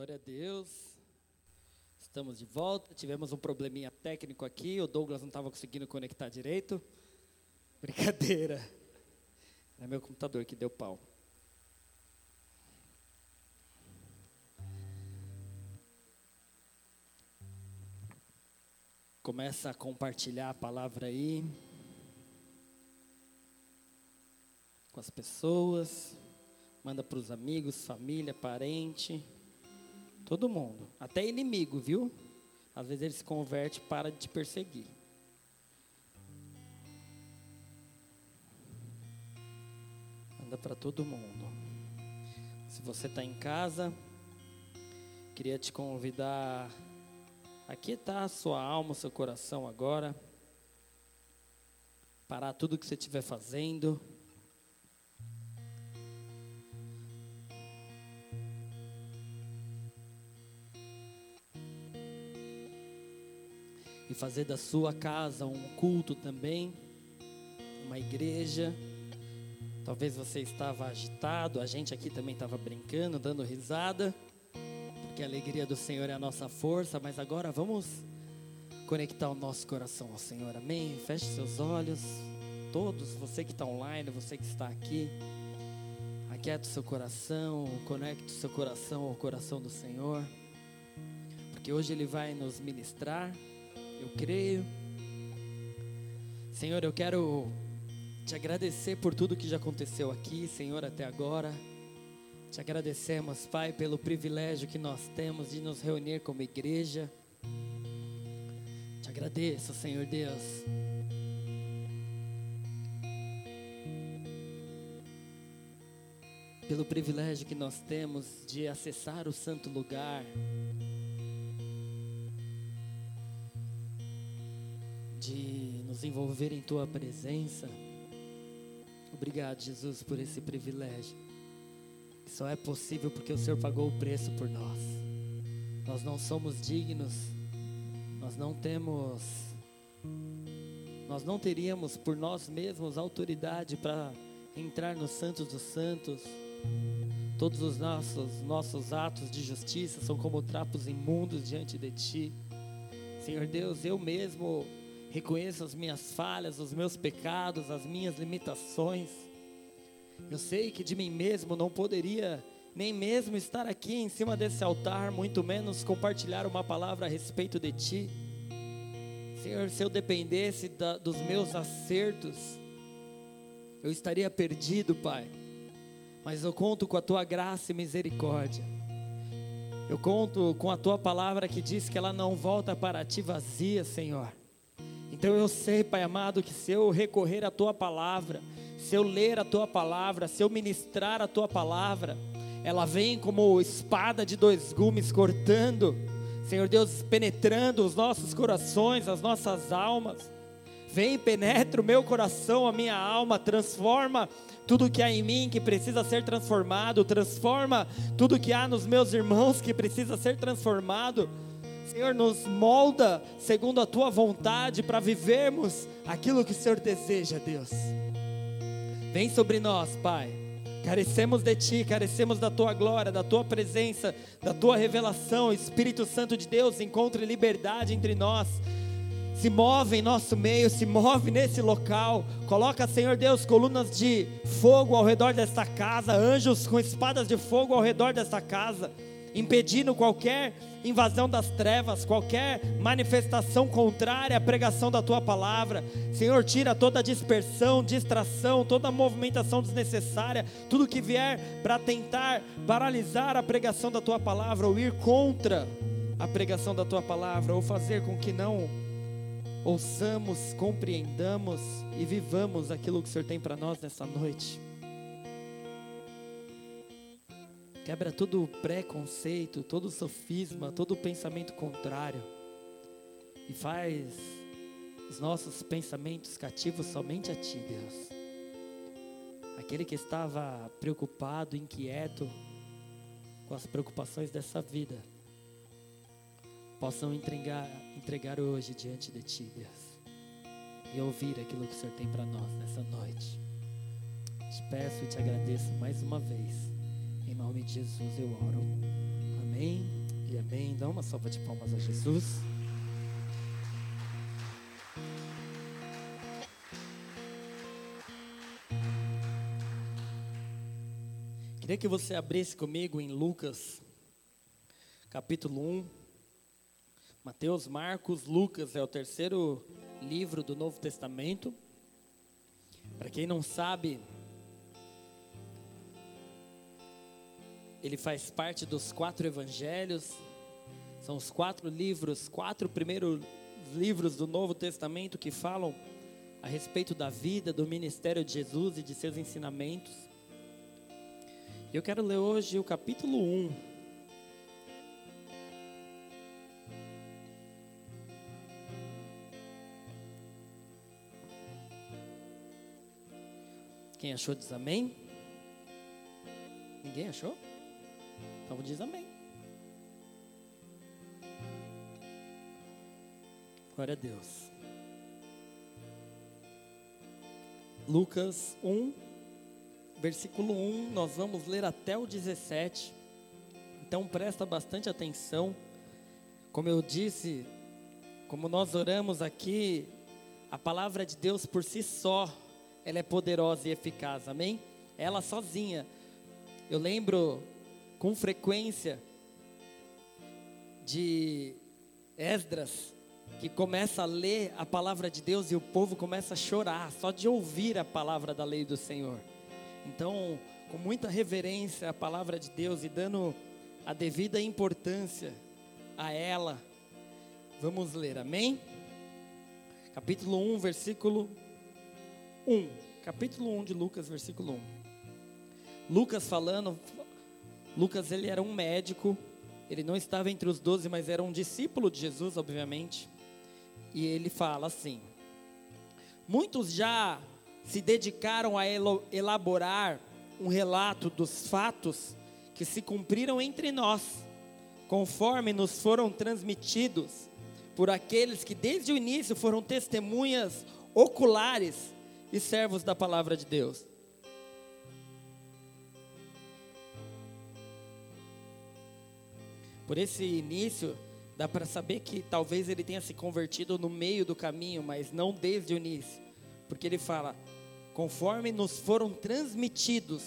Glória a Deus. Estamos de volta. Tivemos um probleminha técnico aqui. O Douglas não estava conseguindo conectar direito. Brincadeira. É meu computador que deu pau. Começa a compartilhar a palavra aí com as pessoas. Manda para os amigos, família, parente. Todo mundo. Até inimigo, viu? Às vezes ele se converte para de te perseguir. Manda para todo mundo. Se você está em casa, queria te convidar Aqui está a sua alma, seu coração agora. Parar tudo que você estiver fazendo. Fazer da sua casa um culto também, uma igreja. Talvez você estava agitado, a gente aqui também estava brincando, dando risada, porque a alegria do Senhor é a nossa força, mas agora vamos conectar o nosso coração ao Senhor, amém? Feche seus olhos, todos, você que está online, você que está aqui, aquieta o seu coração, conecte o seu coração ao coração do Senhor, porque hoje Ele vai nos ministrar eu creio. Senhor, eu quero te agradecer por tudo que já aconteceu aqui, Senhor, até agora. Te agradecemos, Pai, pelo privilégio que nós temos de nos reunir como igreja. Te agradeço, Senhor Deus. Pelo privilégio que nós temos de acessar o santo lugar. Nos envolver em tua presença. Obrigado, Jesus, por esse privilégio. Só é possível porque o Senhor pagou o preço por nós. Nós não somos dignos. Nós não temos nós não teríamos por nós mesmos autoridade para entrar no Santos dos Santos. Todos os nossos, nossos atos de justiça são como trapos imundos diante de Ti. Senhor Deus, eu mesmo reconheço as minhas falhas, os meus pecados, as minhas limitações. Eu sei que de mim mesmo não poderia nem mesmo estar aqui em cima desse altar, muito menos compartilhar uma palavra a respeito de Ti. Senhor, se eu dependesse da, dos meus acertos, eu estaria perdido, Pai. Mas eu conto com a Tua graça e misericórdia. Eu conto com a Tua palavra que diz que ela não volta para Ti vazia, Senhor. Então eu sei, Pai amado, que se eu recorrer à tua palavra, se eu ler a tua palavra, se eu ministrar a tua palavra, ela vem como espada de dois gumes cortando, Senhor Deus, penetrando os nossos corações, as nossas almas. Vem, penetra o meu coração, a minha alma, transforma tudo que há em mim que precisa ser transformado, transforma tudo que há nos meus irmãos que precisa ser transformado Senhor, nos molda segundo a tua vontade para vivermos aquilo que o Senhor deseja, Deus. Vem sobre nós, Pai. Carecemos de Ti, carecemos da Tua glória, da Tua presença, da Tua revelação. Espírito Santo de Deus, encontre liberdade entre nós. Se move em nosso meio, se move nesse local. Coloca, Senhor Deus, colunas de fogo ao redor desta casa, anjos com espadas de fogo ao redor desta casa impedindo qualquer invasão das trevas, qualquer manifestação contrária à pregação da tua palavra. Senhor, tira toda dispersão, distração, toda movimentação desnecessária, tudo que vier para tentar paralisar a pregação da tua palavra ou ir contra a pregação da tua palavra ou fazer com que não ouçamos, compreendamos e vivamos aquilo que o Senhor tem para nós nessa noite. Quebra todo preconceito, todo sofisma, todo pensamento contrário. E faz os nossos pensamentos cativos somente a Ti, Deus. Aquele que estava preocupado, inquieto com as preocupações dessa vida, possam entregar, entregar hoje diante de Ti, Deus. E ouvir aquilo que o Senhor tem para nós nessa noite. Te peço e te agradeço mais uma vez nome de Jesus eu oro. Amém. E amém. Dá uma salva de palmas a Jesus. Queria que você abrisse comigo em Lucas, capítulo 1. Mateus, Marcos, Lucas é o terceiro livro do Novo Testamento. Para quem não sabe, ele faz parte dos quatro evangelhos. São os quatro livros, quatro primeiros livros do Novo Testamento que falam a respeito da vida, do ministério de Jesus e de seus ensinamentos. Eu quero ler hoje o capítulo 1. Quem achou diz amém? Ninguém achou? Então diz amém. Glória a Deus. Lucas 1, versículo 1, nós vamos ler até o 17. Então presta bastante atenção. Como eu disse, como nós oramos aqui, a palavra de Deus por si só, ela é poderosa e eficaz, amém? Ela sozinha. Eu lembro com frequência de Esdras, que começa a ler a palavra de Deus e o povo começa a chorar só de ouvir a palavra da lei do Senhor. Então, com muita reverência à palavra de Deus e dando a devida importância a ela, vamos ler, amém? Capítulo 1, versículo 1. Capítulo 1 de Lucas, versículo 1. Lucas falando, Lucas ele era um médico, ele não estava entre os doze, mas era um discípulo de Jesus, obviamente. E ele fala assim: Muitos já se dedicaram a elaborar um relato dos fatos que se cumpriram entre nós, conforme nos foram transmitidos por aqueles que desde o início foram testemunhas oculares e servos da palavra de Deus. Por esse início, dá para saber que talvez ele tenha se convertido no meio do caminho, mas não desde o início. Porque ele fala: conforme nos foram transmitidos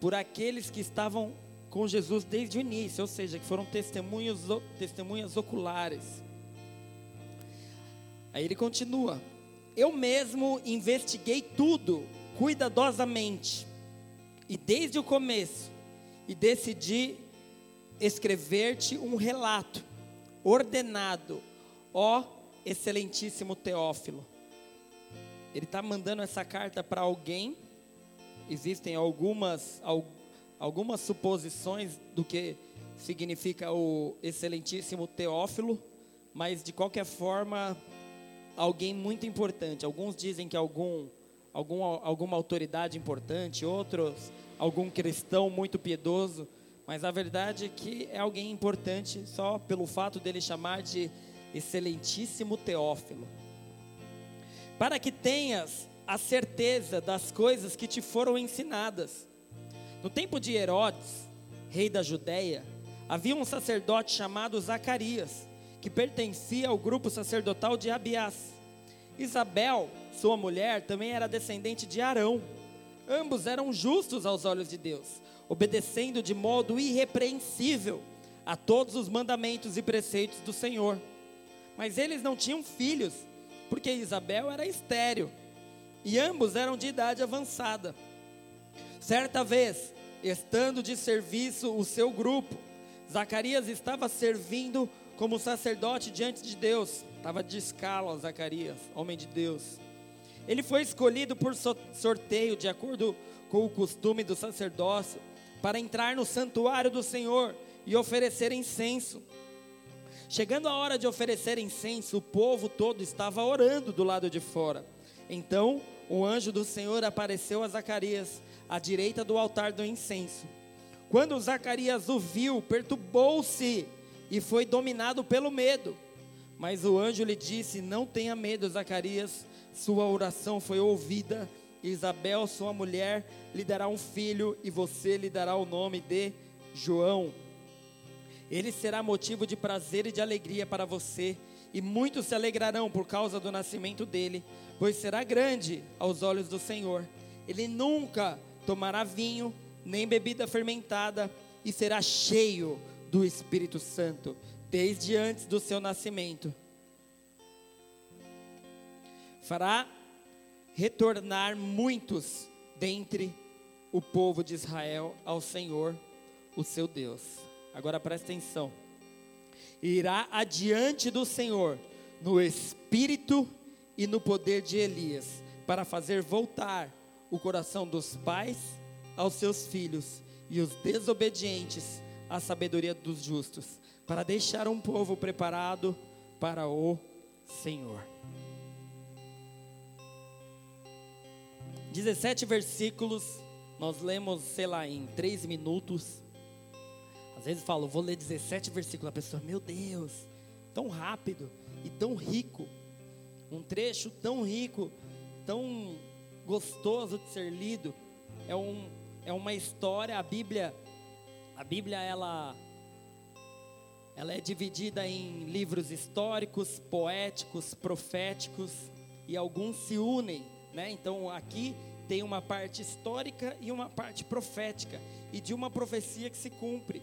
por aqueles que estavam com Jesus desde o início, ou seja, que foram testemunhos, testemunhas oculares. Aí ele continua: Eu mesmo investiguei tudo cuidadosamente, e desde o começo, e decidi escrever-te um relato ordenado, ó excelentíssimo Teófilo. Ele está mandando essa carta para alguém. Existem algumas, algumas suposições do que significa o excelentíssimo Teófilo, mas de qualquer forma, alguém muito importante. Alguns dizem que algum, algum, alguma autoridade importante, outros, algum cristão muito piedoso. Mas a verdade é que é alguém importante só pelo fato dele chamar de excelentíssimo Teófilo. Para que tenhas a certeza das coisas que te foram ensinadas. No tempo de Herodes, rei da Judéia, havia um sacerdote chamado Zacarias, que pertencia ao grupo sacerdotal de Abiás. Isabel, sua mulher, também era descendente de Arão. Ambos eram justos aos olhos de Deus obedecendo de modo irrepreensível a todos os mandamentos e preceitos do Senhor. Mas eles não tinham filhos, porque Isabel era estéril e ambos eram de idade avançada. Certa vez, estando de serviço o seu grupo, Zacarias estava servindo como sacerdote diante de Deus. Estava de escala, Zacarias, homem de Deus. Ele foi escolhido por sorteio, de acordo com o costume do sacerdócio, para entrar no santuário do Senhor e oferecer incenso. Chegando a hora de oferecer incenso, o povo todo estava orando do lado de fora. Então, o anjo do Senhor apareceu a Zacarias, à direita do altar do incenso. Quando Zacarias o viu, perturbou-se e foi dominado pelo medo. Mas o anjo lhe disse: Não tenha medo, Zacarias, sua oração foi ouvida Isabel, sua mulher, lhe dará um filho e você lhe dará o nome de João. Ele será motivo de prazer e de alegria para você, e muitos se alegrarão por causa do nascimento dele, pois será grande aos olhos do Senhor. Ele nunca tomará vinho, nem bebida fermentada, e será cheio do Espírito Santo, desde antes do seu nascimento. Fará retornar muitos dentre o povo de Israel ao Senhor, o seu Deus. Agora presta atenção. Irá adiante do Senhor no espírito e no poder de Elias, para fazer voltar o coração dos pais aos seus filhos e os desobedientes à sabedoria dos justos, para deixar um povo preparado para o Senhor. 17 versículos, nós lemos, sei lá, em 3 minutos. Às vezes falo, vou ler 17 versículos, a pessoa, meu Deus, tão rápido e tão rico. Um trecho tão rico, tão gostoso de ser lido. É, um, é uma história, a Bíblia, a Bíblia ela, ela é dividida em livros históricos, poéticos, proféticos, e alguns se unem né? Então aqui tem uma parte histórica e uma parte profética e de uma profecia que se cumpre.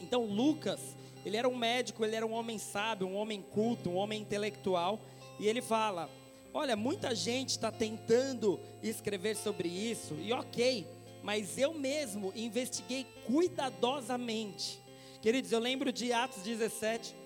Então Lucas, ele era um médico, ele era um homem sábio, um homem culto, um homem intelectual, e ele fala: Olha, muita gente está tentando escrever sobre isso, e ok, mas eu mesmo investiguei cuidadosamente. Queridos, eu lembro de Atos 17,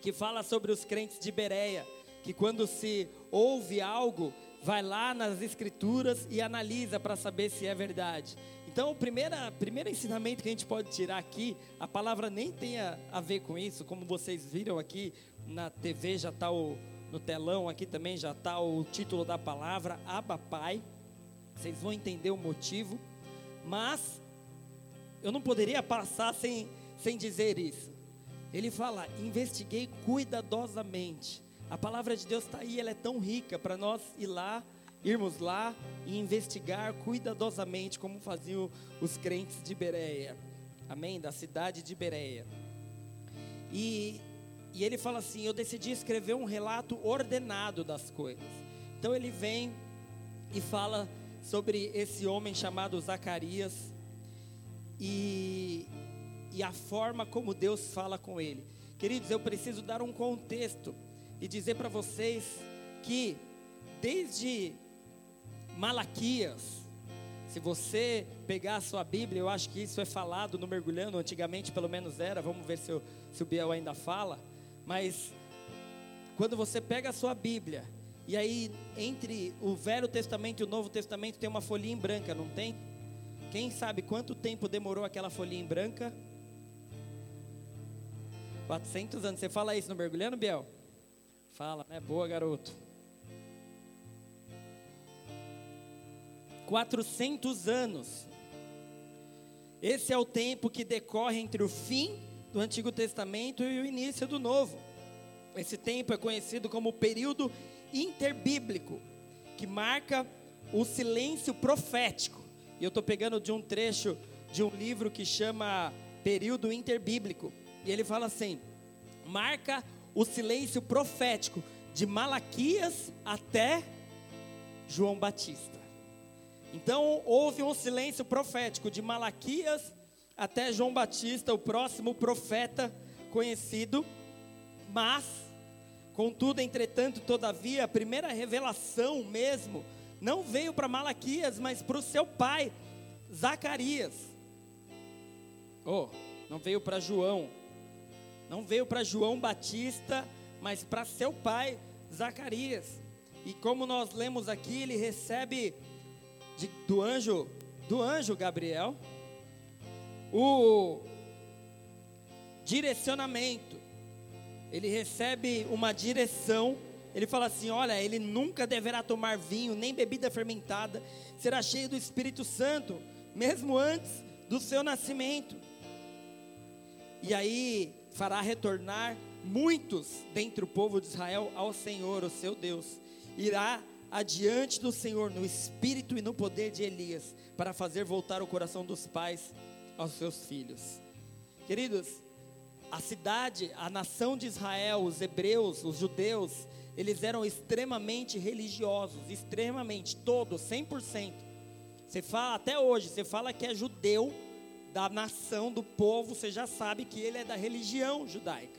que fala sobre os crentes de Bereia, que quando se ouve algo, vai lá nas escrituras e analisa para saber se é verdade. Então, o primeiro, primeiro ensinamento que a gente pode tirar aqui, a palavra nem tem a, a ver com isso, como vocês viram aqui na TV, já está no telão aqui também, já está o título da palavra, Abba Pai. Vocês vão entender o motivo, mas eu não poderia passar sem, sem dizer isso. Ele fala: investiguei cuidadosamente a palavra de Deus está aí, ela é tão rica para nós ir lá, irmos lá e investigar cuidadosamente como faziam os crentes de Bereia. Amém? Da cidade de Bereia. E, e ele fala assim: Eu decidi escrever um relato ordenado das coisas. Então ele vem e fala sobre esse homem chamado Zacarias e, e a forma como Deus fala com ele. Queridos, eu preciso dar um contexto e dizer para vocês que desde Malaquias, se você pegar a sua Bíblia, eu acho que isso é falado no mergulhando, antigamente pelo menos era, vamos ver se, se o Biel ainda fala, mas quando você pega a sua Bíblia, e aí entre o Velho Testamento e o Novo Testamento tem uma folhinha em branca, não tem? Quem sabe quanto tempo demorou aquela folhinha em branca? 400 anos. Você fala isso no mergulhando, Biel? Fala, né? Boa, garoto. 400 anos. Esse é o tempo que decorre entre o fim do Antigo Testamento e o início do Novo. Esse tempo é conhecido como o período interbíblico, que marca o silêncio profético. E eu estou pegando de um trecho de um livro que chama Período Interbíblico. E ele fala assim: marca o silêncio profético de Malaquias até João Batista. Então houve um silêncio profético de Malaquias até João Batista, o próximo profeta conhecido, mas, contudo, entretanto, todavia, a primeira revelação mesmo não veio para Malaquias, mas para o seu pai, Zacarias. Oh, não veio para João, não veio para João Batista, mas para seu pai, Zacarias. E como nós lemos aqui, ele recebe de, do anjo, do anjo Gabriel, o direcionamento. Ele recebe uma direção. Ele fala assim: Olha, ele nunca deverá tomar vinho, nem bebida fermentada, será cheio do Espírito Santo, mesmo antes do seu nascimento. E aí, fará retornar muitos dentre o povo de Israel ao Senhor, o seu Deus. Irá adiante do Senhor no espírito e no poder de Elias, para fazer voltar o coração dos pais aos seus filhos. Queridos, a cidade, a nação de Israel, os hebreus, os judeus, eles eram extremamente religiosos, extremamente, todos, 100%. Você fala, até hoje, você fala que é judeu da nação, do povo, você já sabe que ele é da religião judaica.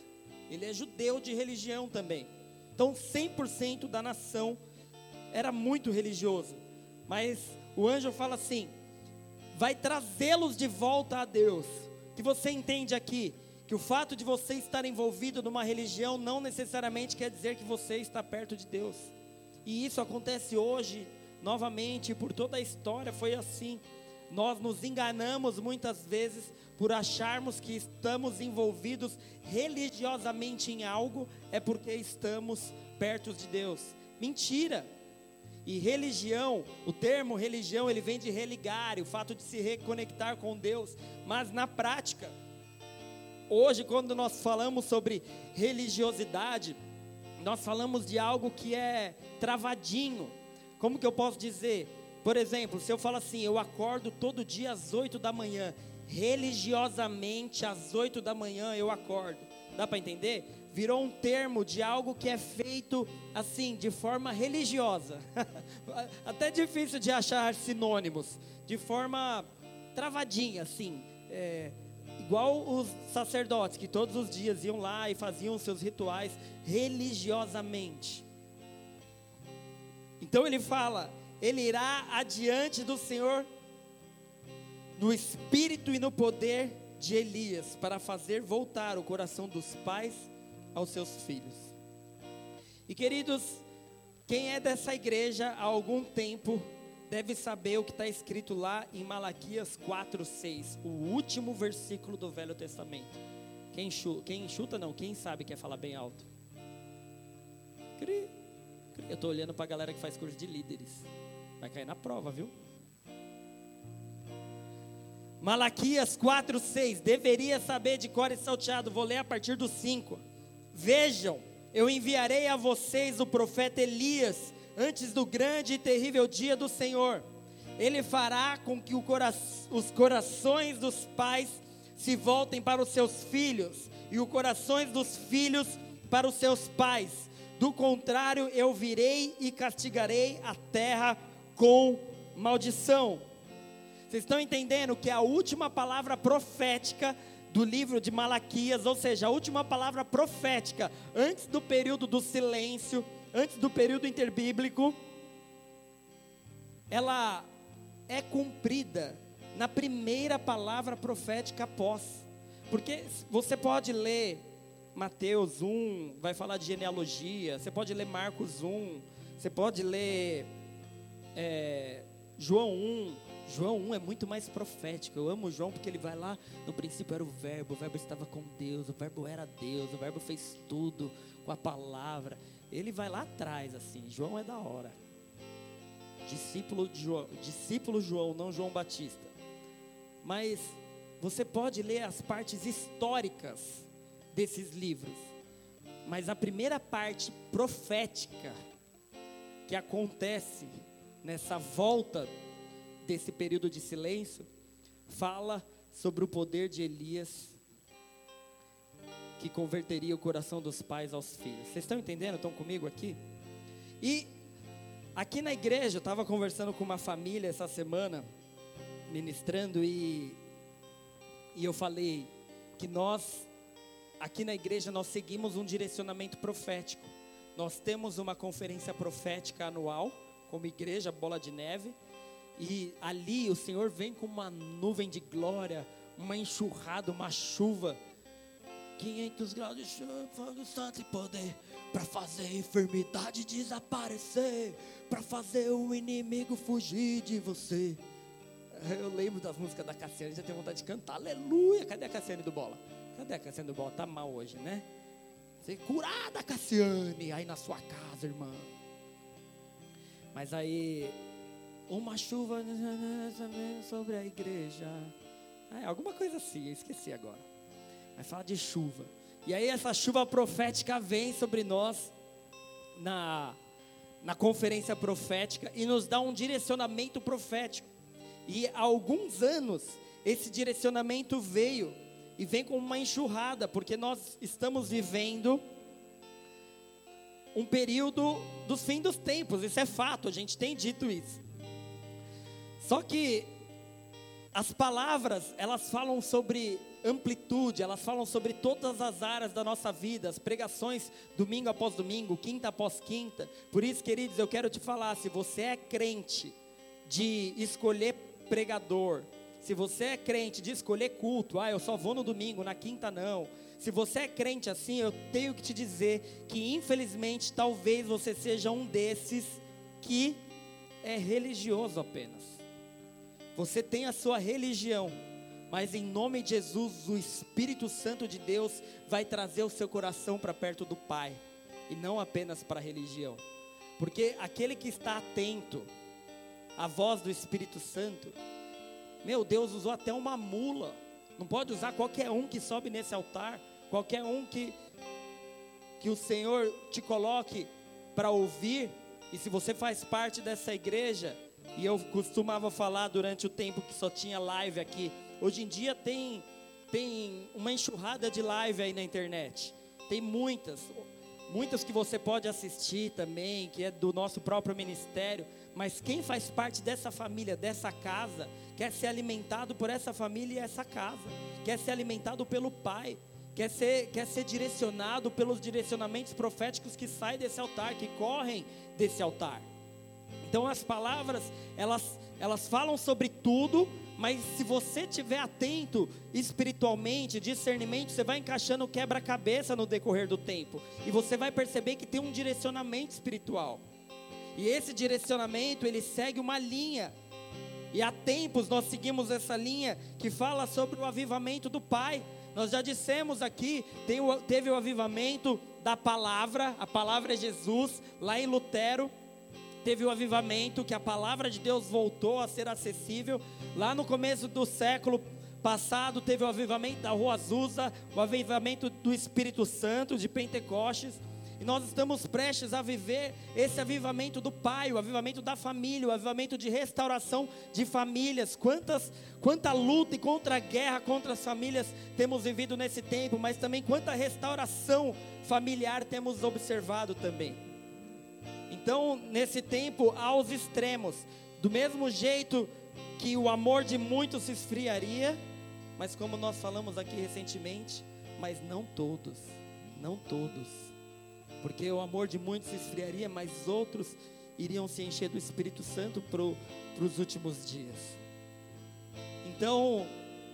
Ele é judeu de religião também. Então, 100% da nação era muito religioso. Mas o anjo fala assim: vai trazê-los de volta a Deus. Que você entende aqui que o fato de você estar envolvido numa religião não necessariamente quer dizer que você está perto de Deus. E isso acontece hoje, novamente, por toda a história foi assim. Nós nos enganamos muitas vezes por acharmos que estamos envolvidos religiosamente em algo, é porque estamos perto de Deus. Mentira! E religião, o termo religião, ele vem de religar, o fato de se reconectar com Deus, mas na prática, hoje, quando nós falamos sobre religiosidade, nós falamos de algo que é travadinho. Como que eu posso dizer? Por exemplo, se eu falo assim, eu acordo todo dia às 8 da manhã, religiosamente às 8 da manhã eu acordo. Dá para entender? Virou um termo de algo que é feito assim, de forma religiosa. Até difícil de achar sinônimos, de forma travadinha, assim. É, igual os sacerdotes que todos os dias iam lá e faziam seus rituais religiosamente. Então ele fala: ele irá adiante do Senhor no espírito e no poder de Elias para fazer voltar o coração dos pais aos seus filhos. E queridos, quem é dessa igreja há algum tempo deve saber o que está escrito lá em Malaquias 4:6, o último versículo do Velho Testamento. Quem chuta, quem chuta não, quem sabe quer falar bem alto. Eu estou olhando para a galera que faz curso de líderes. Vai cair na prova, viu? Malaquias 4, 6. Deveria saber de cor e salteado. Vou ler a partir do 5. Vejam, eu enviarei a vocês o profeta Elias antes do grande e terrível dia do Senhor. Ele fará com que cora os corações dos pais se voltem para os seus filhos e os corações dos filhos para os seus pais. Do contrário, eu virei e castigarei a terra com maldição. Vocês estão entendendo que a última palavra profética do livro de Malaquias, ou seja, a última palavra profética antes do período do silêncio, antes do período interbíblico, ela é cumprida na primeira palavra profética após. Porque você pode ler Mateus 1, vai falar de genealogia, você pode ler Marcos 1, você pode ler é, João 1. João 1 é muito mais profético. Eu amo João porque ele vai lá, no princípio era o verbo, o verbo estava com Deus, o verbo era Deus, o verbo fez tudo com a palavra. Ele vai lá atrás, assim. João é da hora. Discípulo, de João, discípulo João, não João Batista. Mas você pode ler as partes históricas desses livros. Mas a primeira parte profética que acontece nessa volta desse período de silêncio, fala sobre o poder de Elias que converteria o coração dos pais aos filhos. Vocês estão entendendo? Estão comigo aqui? E aqui na igreja, eu estava conversando com uma família essa semana, ministrando, e, e eu falei que nós, aqui na igreja, nós seguimos um direcionamento profético. Nós temos uma conferência profética anual, como igreja Bola de Neve, e ali o Senhor vem com uma nuvem de glória, uma enxurrada, uma chuva. 500 graus de chuva, fogo santo e poder, para fazer a enfermidade desaparecer, para fazer o inimigo fugir de você. Eu lembro das músicas da Cassiane, já tenho vontade de cantar, aleluia. Cadê a Cassiane do Bola? Cadê a Cassiane do Bola? Tá mal hoje, né? Você curada, Cassiane, aí na sua casa, irmã. Mas aí uma chuva sobre a igreja. É, alguma coisa assim, eu esqueci agora. Mas fala de chuva. E aí essa chuva profética vem sobre nós na, na conferência profética e nos dá um direcionamento profético. E há alguns anos esse direcionamento veio e vem com uma enxurrada, porque nós estamos vivendo um período dos fim dos tempos, isso é fato, a gente tem dito isso. Só que as palavras, elas falam sobre amplitude, elas falam sobre todas as áreas da nossa vida, as pregações domingo após domingo, quinta após quinta. Por isso, queridos, eu quero te falar, se você é crente de escolher pregador, se você é crente de escolher culto, ah, eu só vou no domingo, na quinta não. Se você é crente assim, eu tenho que te dizer que infelizmente talvez você seja um desses que é religioso apenas. Você tem a sua religião, mas em nome de Jesus, o Espírito Santo de Deus vai trazer o seu coração para perto do Pai, e não apenas para a religião. Porque aquele que está atento à voz do Espírito Santo, meu Deus usou até uma mula. Não pode usar qualquer um que sobe nesse altar, qualquer um que que o Senhor te coloque para ouvir. E se você faz parte dessa igreja, e eu costumava falar durante o tempo que só tinha live aqui. Hoje em dia tem, tem uma enxurrada de live aí na internet. Tem muitas, muitas que você pode assistir também, que é do nosso próprio ministério. Mas quem faz parte dessa família, dessa casa, quer ser alimentado por essa família e essa casa, quer ser alimentado pelo Pai, quer ser, quer ser direcionado pelos direcionamentos proféticos que saem desse altar, que correm desse altar. Então as palavras, elas, elas falam sobre tudo, mas se você estiver atento espiritualmente, discernimento, você vai encaixando quebra-cabeça no decorrer do tempo. E você vai perceber que tem um direcionamento espiritual. E esse direcionamento, ele segue uma linha. E há tempos nós seguimos essa linha que fala sobre o avivamento do Pai. Nós já dissemos aqui, teve o avivamento da palavra, a palavra é Jesus, lá em Lutero teve o avivamento, que a palavra de Deus voltou a ser acessível. Lá no começo do século passado, teve o avivamento da Rua Azusa, o avivamento do Espírito Santo, de Pentecostes. E nós estamos prestes a viver esse avivamento do Pai, o avivamento da família, o avivamento de restauração de famílias. Quantas, quanta luta e contra a guerra contra as famílias temos vivido nesse tempo, mas também quanta restauração familiar temos observado também. Então, nesse tempo, há os extremos. Do mesmo jeito que o amor de muitos se esfriaria, mas como nós falamos aqui recentemente, mas não todos, não todos. Porque o amor de muitos se esfriaria, mas outros iriam se encher do Espírito Santo para os últimos dias. Então,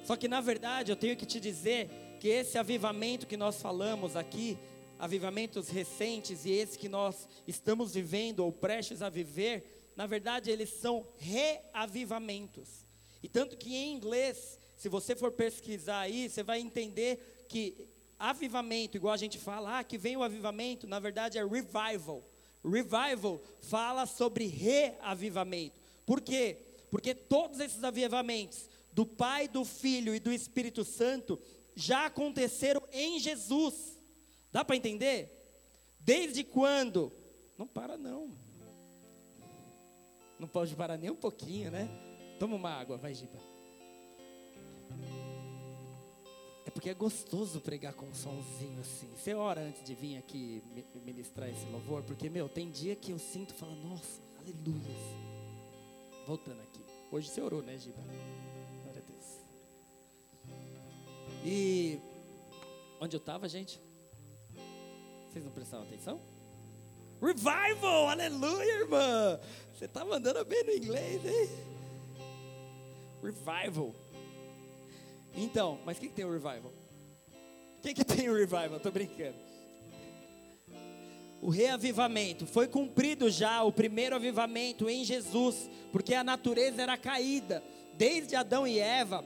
só que na verdade eu tenho que te dizer que esse avivamento que nós falamos aqui, avivamentos recentes e esses que nós estamos vivendo ou prestes a viver, na verdade eles são reavivamentos. E tanto que em inglês, se você for pesquisar aí, você vai entender que avivamento, igual a gente fala, ah, que vem o avivamento, na verdade é revival. Revival fala sobre reavivamento. Por quê? Porque todos esses avivamentos do Pai, do Filho e do Espírito Santo já aconteceram em Jesus. Dá para entender? Desde quando? Não para não. Não pode parar nem um pouquinho, né? Toma uma água, vai, Giba. Porque é gostoso pregar com um somzinho assim. Você ora antes de vir aqui ministrar esse louvor, porque, meu, tem dia que eu sinto e falo, nossa, aleluia. Voltando aqui. Hoje você orou, né, Giba? Glória a Deus. E onde eu estava, gente? Vocês não prestaram atenção? Revival! Aleluia, irmã! Você tá mandando bem no inglês, hein? Revival. Então, mas o que, tem o revival? O que, tem o revival? Tô brincando. O reavivamento foi cumprido já, o primeiro avivamento em Jesus, porque a natureza era caída. Desde Adão e Eva,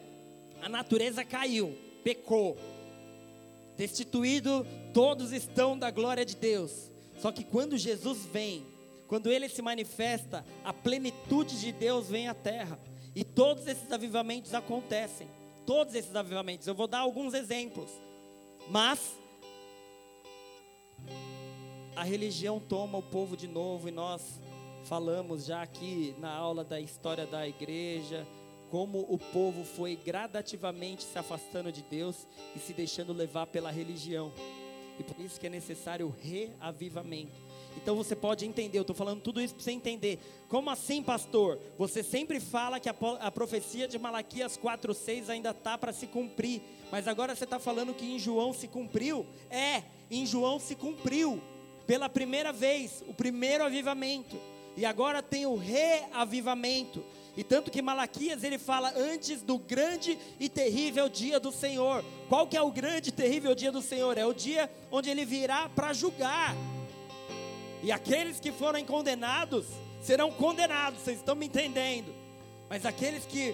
a natureza caiu, pecou. Destituído, todos estão da glória de Deus. Só que quando Jesus vem, quando ele se manifesta, a plenitude de Deus vem à terra. E todos esses avivamentos acontecem. Todos esses avivamentos. Eu vou dar alguns exemplos. Mas a religião toma o povo de novo e nós falamos já aqui na aula da história da igreja, como o povo foi gradativamente se afastando de Deus e se deixando levar pela religião. E por isso que é necessário reavivamento. Então você pode entender, eu estou falando tudo isso para você entender. Como assim, pastor? Você sempre fala que a, a profecia de Malaquias 4,6 ainda está para se cumprir. Mas agora você está falando que em João se cumpriu? É, em João se cumpriu. Pela primeira vez, o primeiro avivamento. E agora tem o reavivamento. E tanto que Malaquias ele fala antes do grande e terrível dia do Senhor. Qual que é o grande e terrível dia do Senhor? É o dia onde ele virá para julgar. E aqueles que forem condenados serão condenados, vocês estão me entendendo? Mas aqueles que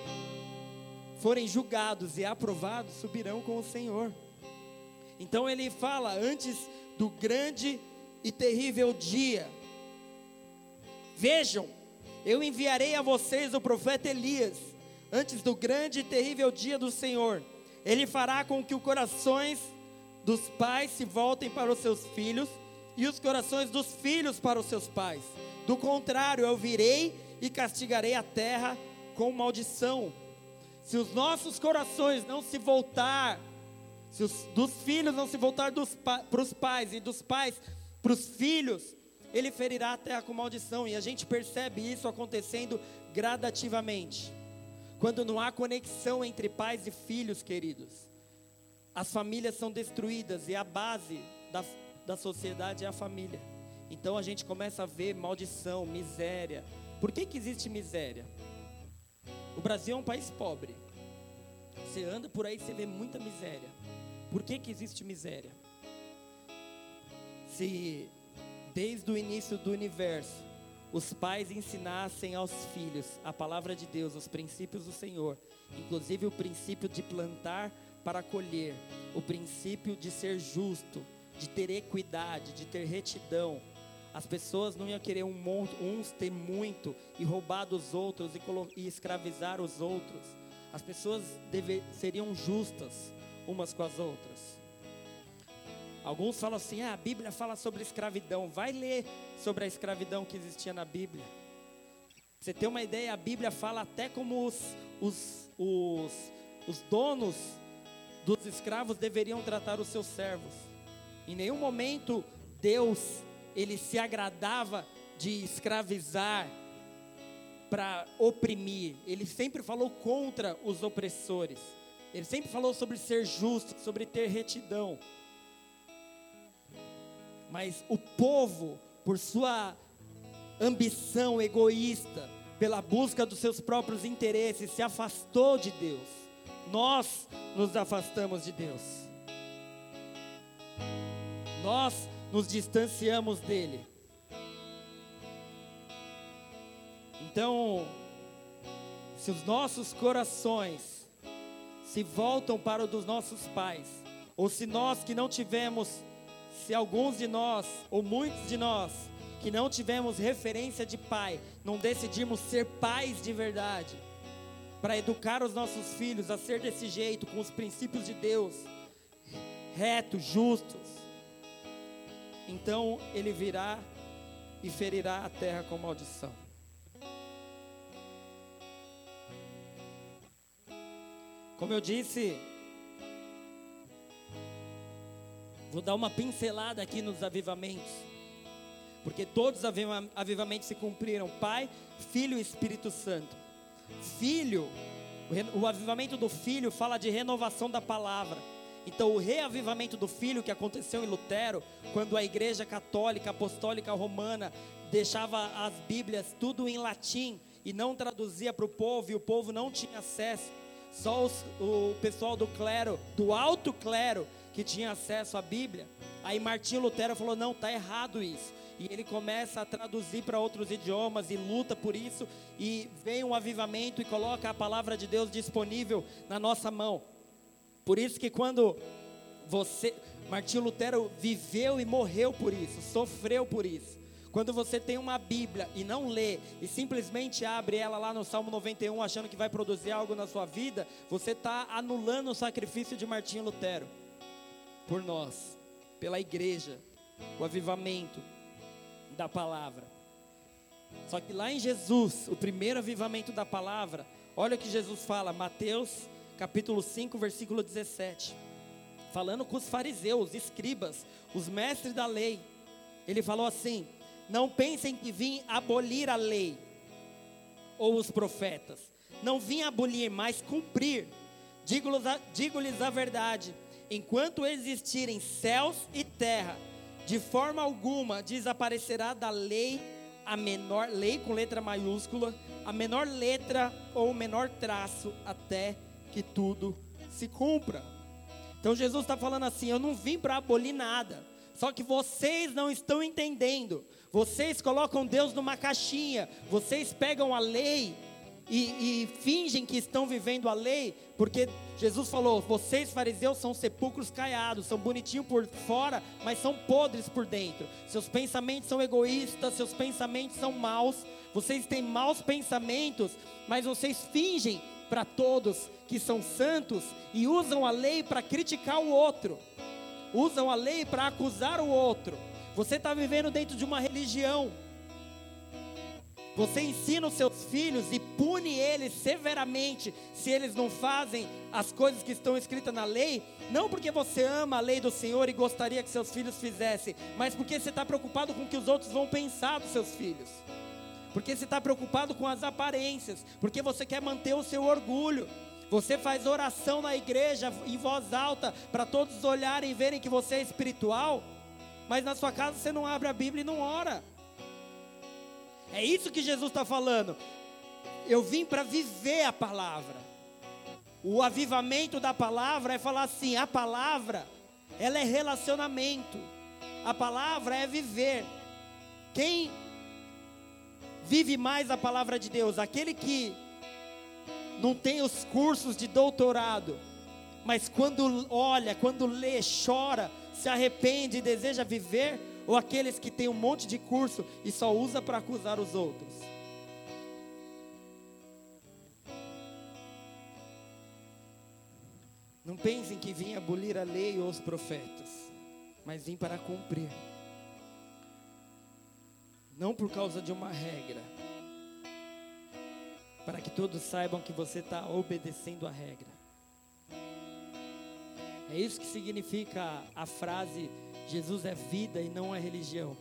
forem julgados e aprovados subirão com o Senhor. Então ele fala antes do grande e terrível dia. Vejam, eu enviarei a vocês o profeta Elias antes do grande e terrível dia do Senhor. Ele fará com que os corações dos pais se voltem para os seus filhos e os corações dos filhos para os seus pais. Do contrário, eu virei e castigarei a terra com maldição. Se os nossos corações não se voltar, se os dos filhos não se voltar para os pais e dos pais para os filhos, ele ferirá a terra com maldição. E a gente percebe isso acontecendo gradativamente. Quando não há conexão entre pais e filhos, queridos, as famílias são destruídas e a base da da sociedade é a família. Então a gente começa a ver maldição, miséria. Por que, que existe miséria? O Brasil é um país pobre. Você anda por aí, você vê muita miséria. Por que, que existe miséria? Se desde o início do universo os pais ensinassem aos filhos a palavra de Deus, os princípios do Senhor, inclusive o princípio de plantar para colher, o princípio de ser justo, de ter equidade, de ter retidão. As pessoas não iam querer um monte, uns ter muito e roubar dos outros e, e escravizar os outros. As pessoas deve, seriam justas umas com as outras. Alguns falam assim: ah, a Bíblia fala sobre escravidão. Vai ler sobre a escravidão que existia na Bíblia. você ter uma ideia, a Bíblia fala até como os, os, os, os donos dos escravos deveriam tratar os seus servos. Em nenhum momento Deus ele se agradava de escravizar para oprimir. Ele sempre falou contra os opressores. Ele sempre falou sobre ser justo, sobre ter retidão. Mas o povo, por sua ambição egoísta, pela busca dos seus próprios interesses, se afastou de Deus. Nós nos afastamos de Deus nós nos distanciamos dele. Então, se os nossos corações se voltam para o dos nossos pais, ou se nós que não tivemos, se alguns de nós, ou muitos de nós, que não tivemos referência de pai, não decidimos ser pais de verdade, para educar os nossos filhos a ser desse jeito, com os princípios de Deus, retos, justos, então ele virá e ferirá a terra com maldição. Como eu disse, vou dar uma pincelada aqui nos avivamentos, porque todos os avivamentos se cumpriram: Pai, Filho e Espírito Santo. Filho, o avivamento do Filho fala de renovação da palavra. Então, o reavivamento do filho que aconteceu em Lutero, quando a igreja católica apostólica romana deixava as Bíblias tudo em latim e não traduzia para o povo, e o povo não tinha acesso, só os, o pessoal do clero, do alto clero, que tinha acesso à Bíblia. Aí Martinho Lutero falou: não, está errado isso. E ele começa a traduzir para outros idiomas e luta por isso. E vem um avivamento e coloca a palavra de Deus disponível na nossa mão. Por isso que quando você, Martinho Lutero viveu e morreu por isso, sofreu por isso. Quando você tem uma Bíblia e não lê e simplesmente abre ela lá no Salmo 91 achando que vai produzir algo na sua vida, você está anulando o sacrifício de Martinho Lutero por nós, pela igreja, o avivamento da palavra. Só que lá em Jesus, o primeiro avivamento da palavra, Olha o que Jesus fala, Mateus capítulo 5, versículo 17. Falando com os fariseus, escribas, os mestres da lei. Ele falou assim: Não pensem que vim abolir a lei ou os profetas. Não vim abolir, mas cumprir. Digo-lhes a, digo a verdade: enquanto existirem céus e terra, de forma alguma desaparecerá da lei a menor lei com letra maiúscula, a menor letra ou o menor traço até que tudo se cumpra. Então Jesus está falando assim: eu não vim para abolir nada. Só que vocês não estão entendendo. Vocês colocam Deus numa caixinha. Vocês pegam a lei e, e, fingem que estão vivendo a lei, porque Jesus falou: vocês fariseus são sepulcros caiados, são bonitinhos por fora, mas são podres por dentro. Seus pensamentos são egoístas, seus pensamentos são maus. Vocês têm maus pensamentos, mas vocês fingem para todos que são santos e usam a lei para criticar o outro, usam a lei para acusar o outro. Você está vivendo dentro de uma religião você ensina os seus filhos e pune eles severamente se eles não fazem as coisas que estão escritas na lei, não porque você ama a lei do Senhor e gostaria que seus filhos fizessem, mas porque você está preocupado com o que os outros vão pensar dos seus filhos, porque você está preocupado com as aparências, porque você quer manter o seu orgulho. Você faz oração na igreja em voz alta para todos olharem e verem que você é espiritual, mas na sua casa você não abre a Bíblia e não ora. É isso que Jesus está falando. Eu vim para viver a palavra. O avivamento da palavra é falar assim: a palavra, ela é relacionamento. A palavra é viver. Quem vive mais a palavra de Deus? Aquele que não tem os cursos de doutorado, mas quando olha, quando lê, chora, se arrepende e deseja viver, ou aqueles que têm um monte de curso e só usa para acusar os outros. Não pensem que vim abolir a lei ou os profetas, mas vim para cumprir. Não por causa de uma regra, para que todos saibam que você está obedecendo a regra. É isso que significa a frase Jesus é vida e não é religião.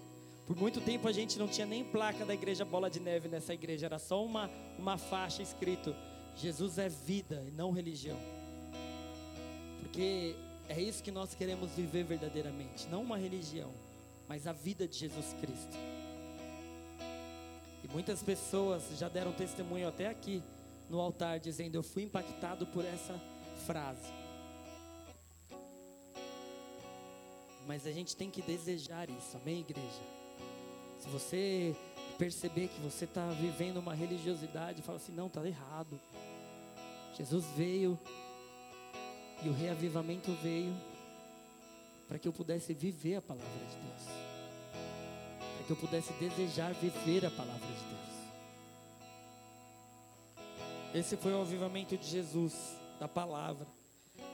Por muito tempo a gente não tinha nem placa da igreja Bola de Neve nessa igreja, era só uma, uma faixa escrito: Jesus é vida e não religião. Porque é isso que nós queremos viver verdadeiramente, não uma religião, mas a vida de Jesus Cristo. E muitas pessoas já deram testemunho até aqui no altar dizendo: Eu fui impactado por essa frase. mas a gente tem que desejar isso, amém, igreja? Se você perceber que você está vivendo uma religiosidade, fala assim: não, está errado. Jesus veio e o reavivamento veio para que eu pudesse viver a palavra de Deus, que eu pudesse desejar viver a palavra de Deus. Esse foi o avivamento de Jesus, da palavra,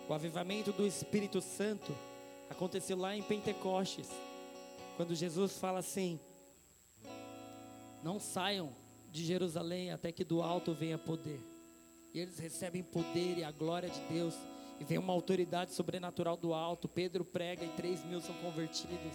o avivamento do Espírito Santo Aconteceu lá em Pentecostes, quando Jesus fala assim: Não saiam de Jerusalém até que do alto venha poder. E eles recebem poder e a glória de Deus. E vem uma autoridade sobrenatural do alto. Pedro prega e três mil são convertidos.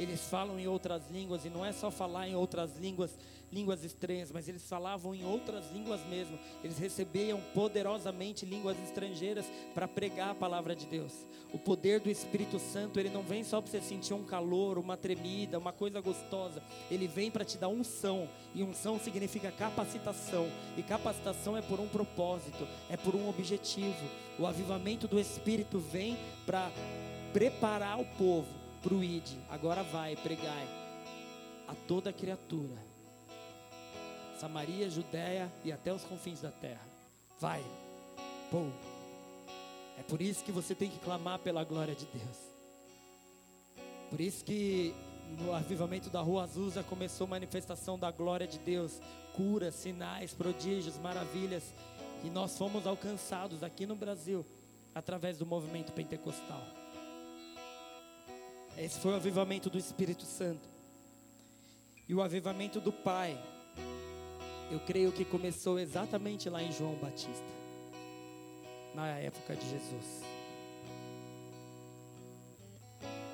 Eles falam em outras línguas, e não é só falar em outras línguas, línguas estranhas, mas eles falavam em outras línguas mesmo. Eles recebiam poderosamente línguas estrangeiras para pregar a palavra de Deus. O poder do Espírito Santo, ele não vem só para você sentir um calor, uma tremida, uma coisa gostosa. Ele vem para te dar unção, e unção significa capacitação, e capacitação é por um propósito, é por um objetivo. O avivamento do Espírito vem para preparar o povo para o ID. Agora vai, pregai a toda criatura Samaria, Judéia e até os confins da terra. Vai. Pô. É por isso que você tem que clamar pela glória de Deus. Por isso que no avivamento da Rua Azusa começou a manifestação da glória de Deus, curas, sinais, prodígios, maravilhas, e nós fomos alcançados aqui no Brasil através do movimento pentecostal. Esse foi o avivamento do Espírito Santo. E o avivamento do Pai eu creio que começou exatamente lá em João Batista, na época de Jesus.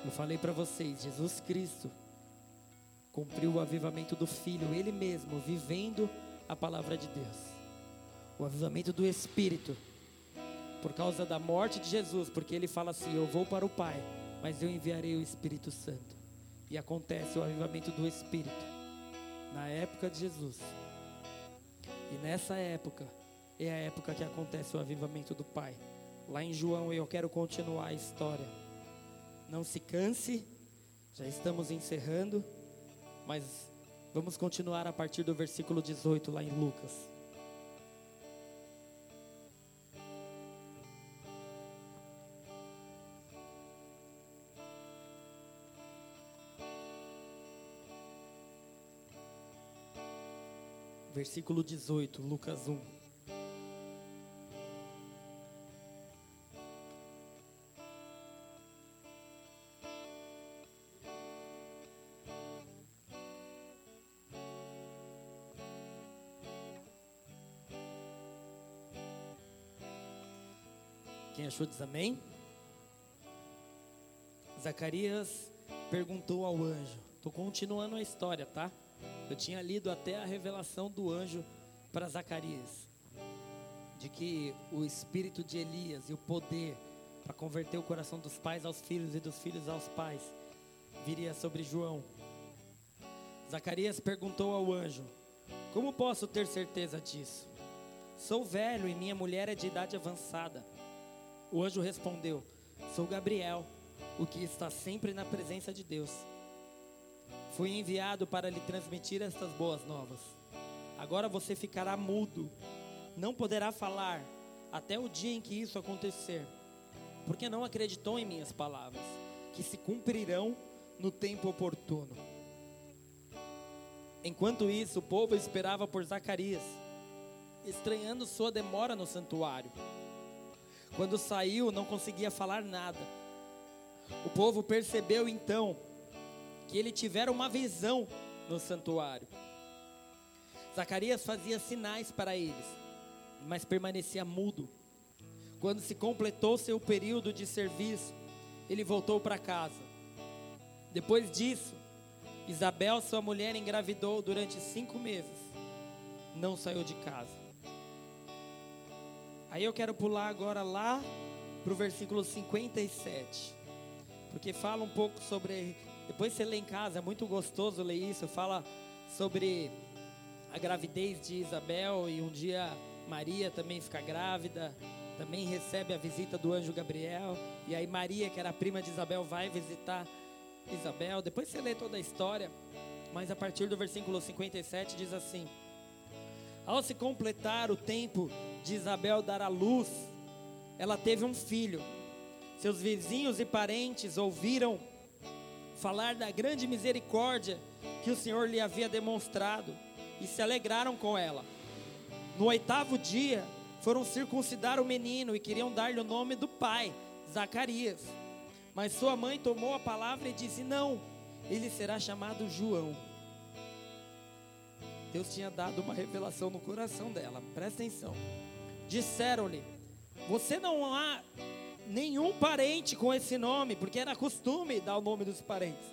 Eu falei para vocês, Jesus Cristo cumpriu o avivamento do Filho, Ele mesmo, vivendo a palavra de Deus. O avivamento do Espírito, por causa da morte de Jesus, porque Ele fala assim: Eu vou para o Pai, mas eu enviarei o Espírito Santo. E acontece o avivamento do Espírito, na época de Jesus. E nessa época, é a época que acontece o avivamento do Pai. Lá em João, eu quero continuar a história. Não se canse, já estamos encerrando, mas vamos continuar a partir do versículo 18 lá em Lucas. Versículo 18, Lucas 1. Quem achou diz amém? Zacarias perguntou ao anjo. Estou continuando a história, tá? Eu tinha lido até a revelação do anjo para Zacarias, de que o espírito de Elias e o poder para converter o coração dos pais aos filhos e dos filhos aos pais viria sobre João. Zacarias perguntou ao anjo: Como posso ter certeza disso? Sou velho e minha mulher é de idade avançada. O anjo respondeu: Sou Gabriel, o que está sempre na presença de Deus. Fui enviado para lhe transmitir estas boas novas. Agora você ficará mudo, não poderá falar até o dia em que isso acontecer, porque não acreditou em minhas palavras, que se cumprirão no tempo oportuno. Enquanto isso, o povo esperava por Zacarias, estranhando sua demora no santuário. Quando saiu, não conseguia falar nada. O povo percebeu então que ele tivera uma visão no santuário. Zacarias fazia sinais para eles, mas permanecia mudo. Quando se completou seu período de serviço, ele voltou para casa. Depois disso, Isabel, sua mulher, engravidou durante cinco meses. Não saiu de casa. Aí eu quero pular agora lá para o versículo 57. Porque fala um pouco sobre depois você lê em casa, é muito gostoso ler isso. Fala sobre a gravidez de Isabel e um dia Maria também fica grávida. Também recebe a visita do anjo Gabriel. E aí Maria, que era prima de Isabel, vai visitar Isabel. Depois você lê toda a história. Mas a partir do versículo 57 diz assim: Ao se completar o tempo de Isabel dar à luz, ela teve um filho. Seus vizinhos e parentes ouviram falar da grande misericórdia que o Senhor lhe havia demonstrado e se alegraram com ela. No oitavo dia, foram circuncidar o menino e queriam dar-lhe o nome do pai, Zacarias. Mas sua mãe tomou a palavra e disse: Não, ele será chamado João. Deus tinha dado uma revelação no coração dela, presta atenção. Disseram-lhe: Você não há nenhum parente com esse nome, porque era costume dar o nome dos parentes.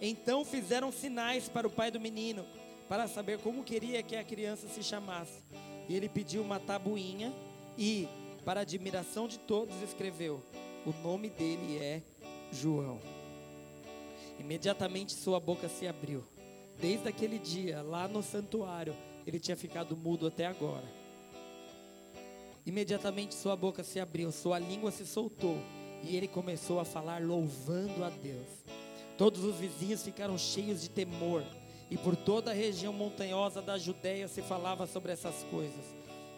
Então fizeram sinais para o pai do menino, para saber como queria que a criança se chamasse. E ele pediu uma tabuinha e, para admiração de todos, escreveu: O nome dele é João. Imediatamente sua boca se abriu. Desde aquele dia, lá no santuário, ele tinha ficado mudo até agora. Imediatamente sua boca se abriu, sua língua se soltou e ele começou a falar louvando a Deus. Todos os vizinhos ficaram cheios de temor e por toda a região montanhosa da Judéia se falava sobre essas coisas.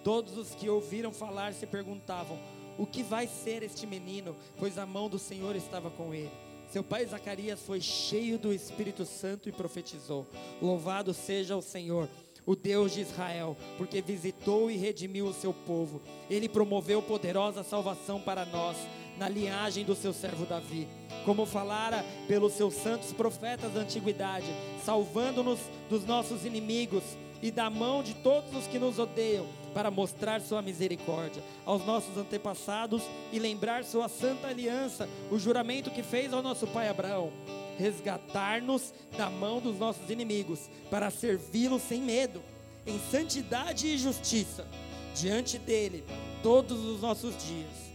Todos os que ouviram falar se perguntavam: o que vai ser este menino? Pois a mão do Senhor estava com ele. Seu pai Zacarias foi cheio do Espírito Santo e profetizou: Louvado seja o Senhor o Deus de Israel, porque visitou e redimiu o seu povo. Ele promoveu poderosa salvação para nós, na linhagem do seu servo Davi, como falara pelos seus santos profetas da antiguidade, salvando-nos dos nossos inimigos e da mão de todos os que nos odeiam, para mostrar sua misericórdia aos nossos antepassados e lembrar sua santa aliança, o juramento que fez ao nosso pai Abraão, resgatar-nos da mão dos nossos inimigos, para servi-lo sem medo, em santidade e justiça, diante dele todos os nossos dias.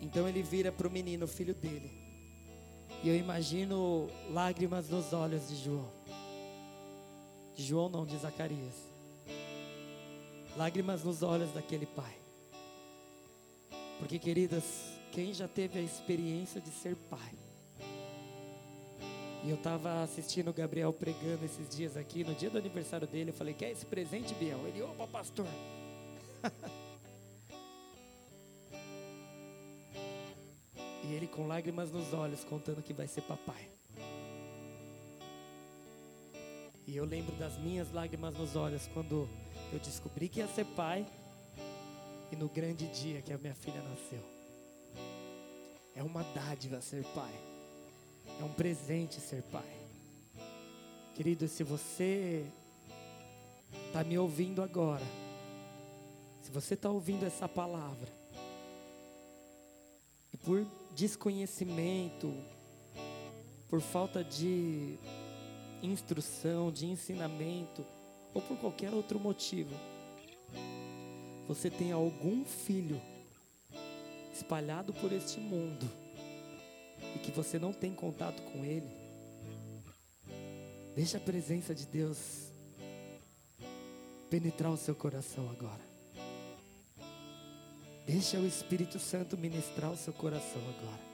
Então ele vira para o menino, filho dele, e eu imagino lágrimas nos olhos de João. De João não, de Zacarias. Lágrimas nos olhos daquele pai. Porque, queridas, quem já teve a experiência de ser pai? E eu estava assistindo o Gabriel pregando esses dias aqui, no dia do aniversário dele, eu falei, quer esse presente, Biel? Ele, opa, pastor. E ele com lágrimas nos olhos, contando que vai ser papai. E eu lembro das minhas lágrimas nos olhos quando eu descobri que ia ser pai e no grande dia que a minha filha nasceu. É uma dádiva ser pai. É um presente ser pai. Querido, se você está me ouvindo agora, se você está ouvindo essa palavra, e por desconhecimento, por falta de instrução, de ensinamento, ou por qualquer outro motivo, você tem algum filho espalhado por este mundo e que você não tem contato com ele, deixa a presença de Deus penetrar o seu coração agora. Deixa o Espírito Santo ministrar o seu coração agora.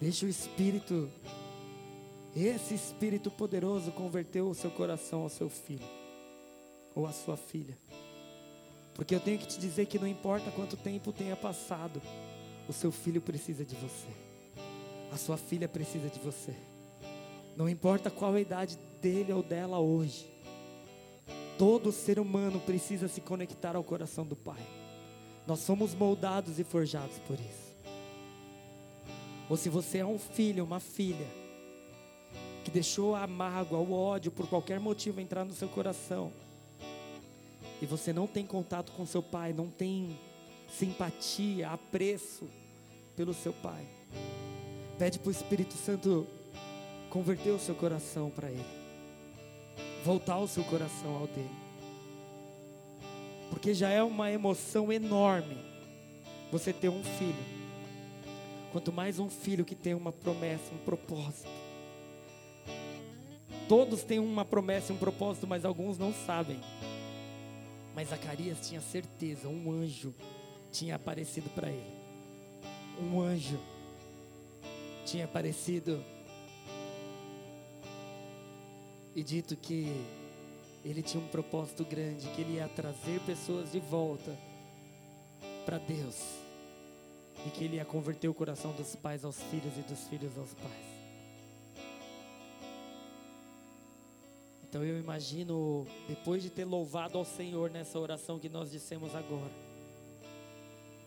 Deixa o Espírito, esse Espírito poderoso, converter o seu coração ao seu filho ou à sua filha. Porque eu tenho que te dizer que não importa quanto tempo tenha passado, o seu filho precisa de você, a sua filha precisa de você. Não importa qual a idade dele ou dela hoje, todo ser humano precisa se conectar ao coração do Pai. Nós somos moldados e forjados por isso. Ou se você é um filho, uma filha, que deixou a mágoa, o ódio por qualquer motivo entrar no seu coração, e você não tem contato com seu pai, não tem simpatia, apreço pelo seu pai, pede para o Espírito Santo converter o seu coração para Ele, voltar o seu coração ao dele porque já é uma emoção enorme você ter um filho. Quanto mais um filho que tem uma promessa, um propósito. Todos têm uma promessa e um propósito, mas alguns não sabem. Mas Zacarias tinha certeza, um anjo tinha aparecido para ele. Um anjo tinha aparecido e dito que ele tinha um propósito grande, que ele ia trazer pessoas de volta para Deus. E que ele ia converter o coração dos pais aos filhos e dos filhos aos pais. Então eu imagino, depois de ter louvado ao Senhor nessa oração que nós dissemos agora,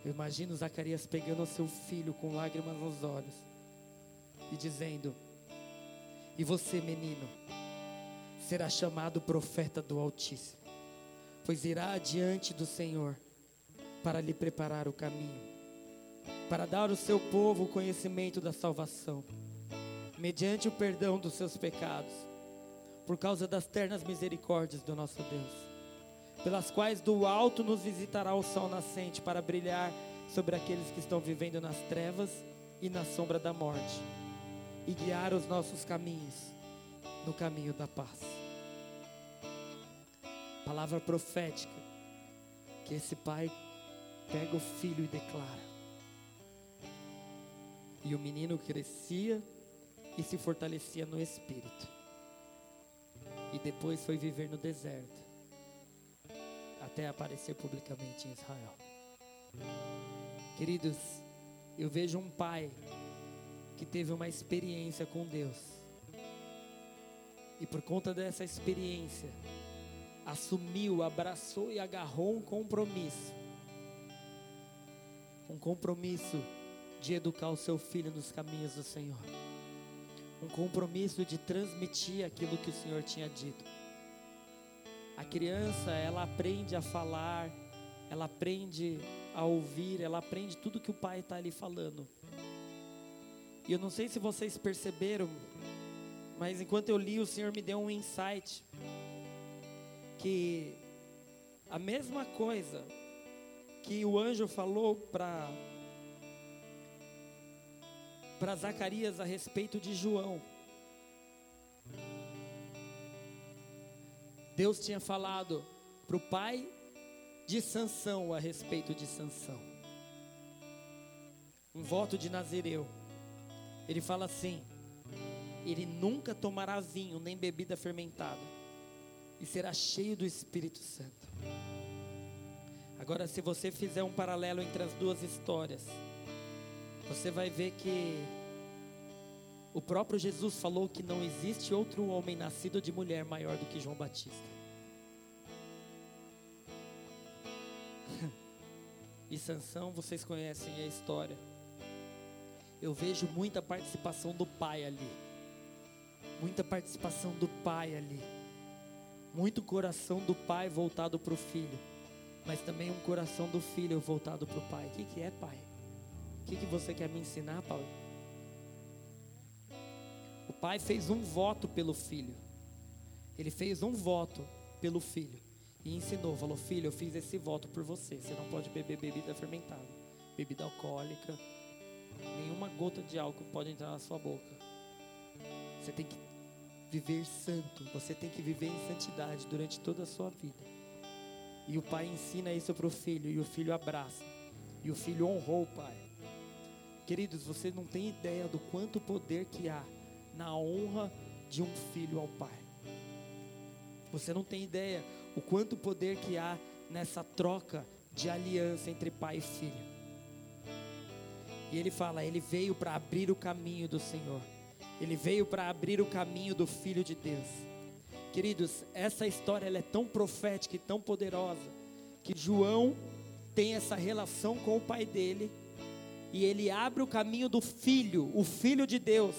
eu imagino Zacarias pegando o seu filho com lágrimas nos olhos e dizendo: E você, menino, será chamado profeta do Altíssimo, pois irá adiante do Senhor para lhe preparar o caminho, para dar ao seu povo o conhecimento da salvação, mediante o perdão dos seus pecados, por causa das ternas misericórdias do nosso Deus, pelas quais do alto nos visitará o sol nascente para brilhar sobre aqueles que estão vivendo nas trevas e na sombra da morte, e guiar os nossos caminhos no caminho da paz palavra profética que esse pai pega o filho e declara. E o menino crescia e se fortalecia no espírito. E depois foi viver no deserto, até aparecer publicamente em Israel. Queridos, eu vejo um pai que teve uma experiência com Deus. E por conta dessa experiência, assumiu, abraçou e agarrou um compromisso. Um compromisso de educar o seu filho nos caminhos do Senhor. Um compromisso de transmitir aquilo que o Senhor tinha dito. A criança, ela aprende a falar, ela aprende a ouvir, ela aprende tudo que o pai está ali falando. E eu não sei se vocês perceberam, mas enquanto eu li, o Senhor me deu um insight que a mesma coisa que o anjo falou para Zacarias a respeito de João. Deus tinha falado para o pai de Sansão a respeito de Sansão. Um voto de Nazireu. Ele fala assim: ele nunca tomará vinho nem bebida fermentada, e será cheio do Espírito Santo. Agora, se você fizer um paralelo entre as duas histórias, você vai ver que o próprio Jesus falou que não existe outro homem nascido de mulher maior do que João Batista. e Sansão, vocês conhecem a história. Eu vejo muita participação do pai ali. Muita participação do pai ali. Muito coração do pai voltado para o filho. Mas também um coração do filho voltado para o pai. O que, que é pai? O que, que você quer me ensinar, Paulo? O pai fez um voto pelo filho. Ele fez um voto pelo filho. E ensinou, falou: Filho, eu fiz esse voto por você. Você não pode beber bebida fermentada, bebida alcoólica, nenhuma gota de álcool pode entrar na sua boca. Você tem que viver santo, você tem que viver em santidade durante toda a sua vida. E o pai ensina isso para o filho, e o filho abraça, e o filho honrou o pai. Queridos, você não tem ideia do quanto poder que há na honra de um filho ao pai. Você não tem ideia o quanto poder que há nessa troca de aliança entre pai e filho. E ele fala: ele veio para abrir o caminho do Senhor, ele veio para abrir o caminho do Filho de Deus. Queridos, essa história é tão profética e tão poderosa que João tem essa relação com o pai dele e ele abre o caminho do filho, o filho de Deus.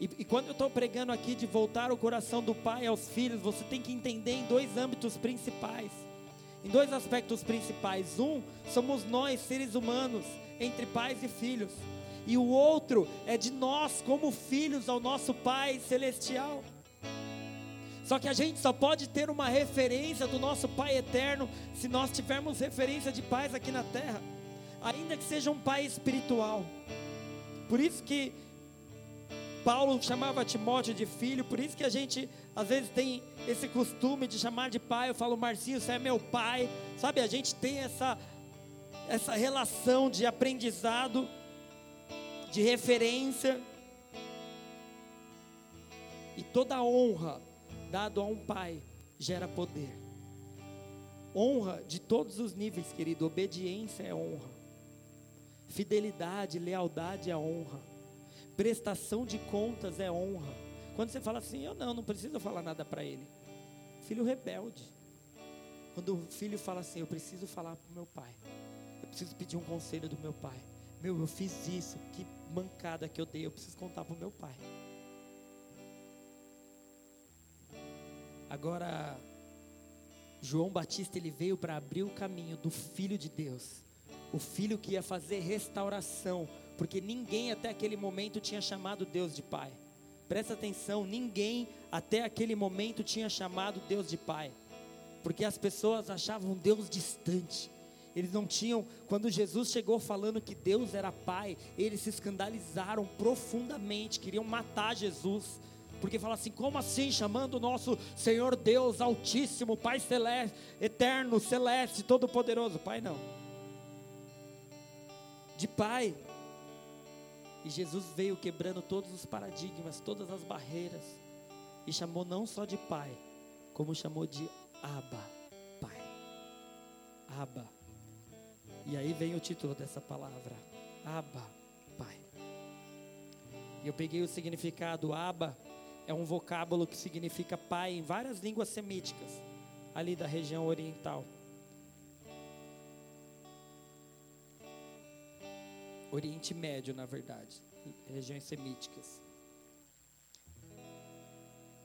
E, e quando eu estou pregando aqui de voltar o coração do pai aos filhos, você tem que entender em dois âmbitos principais, em dois aspectos principais. Um, somos nós, seres humanos, entre pais e filhos, e o outro é de nós, como filhos ao nosso Pai Celestial. Só que a gente só pode ter uma referência do nosso Pai eterno se nós tivermos referência de pais aqui na terra ainda que seja um pai espiritual. Por isso que Paulo chamava Timóteo de filho, por isso que a gente às vezes tem esse costume de chamar de pai. Eu falo, Marcinho, você é meu pai. Sabe, a gente tem essa, essa relação de aprendizado, de referência. E toda honra dado a um pai gera poder. Honra de todos os níveis, querido. Obediência é honra. Fidelidade, lealdade é honra. Prestação de contas é honra. Quando você fala assim, eu não, não preciso falar nada para ele. Filho rebelde. Quando o filho fala assim, eu preciso falar para o meu pai. Preciso pedir um conselho do meu pai. Meu, eu fiz isso, que mancada que eu dei, eu preciso contar para o meu pai. Agora, João Batista ele veio para abrir o caminho do Filho de Deus o filho que ia fazer restauração, porque ninguém até aquele momento tinha chamado Deus de Pai. Presta atenção, ninguém até aquele momento tinha chamado Deus de Pai, porque as pessoas achavam Deus distante. Eles não tinham, quando Jesus chegou falando que Deus era Pai, eles se escandalizaram profundamente, queriam matar Jesus porque fala assim: como assim chamando o nosso Senhor Deus Altíssimo, Pai Celeste, Eterno, Celeste, Todo-Poderoso? Pai, não de pai. E Jesus veio quebrando todos os paradigmas, todas as barreiras, e chamou não só de pai, como chamou de Abba, pai. Abba. E aí vem o título dessa palavra, Abba, pai. Eu peguei o significado Abba, é um vocábulo que significa pai em várias línguas semíticas, ali da região oriental. Oriente Médio, na verdade, regiões semíticas.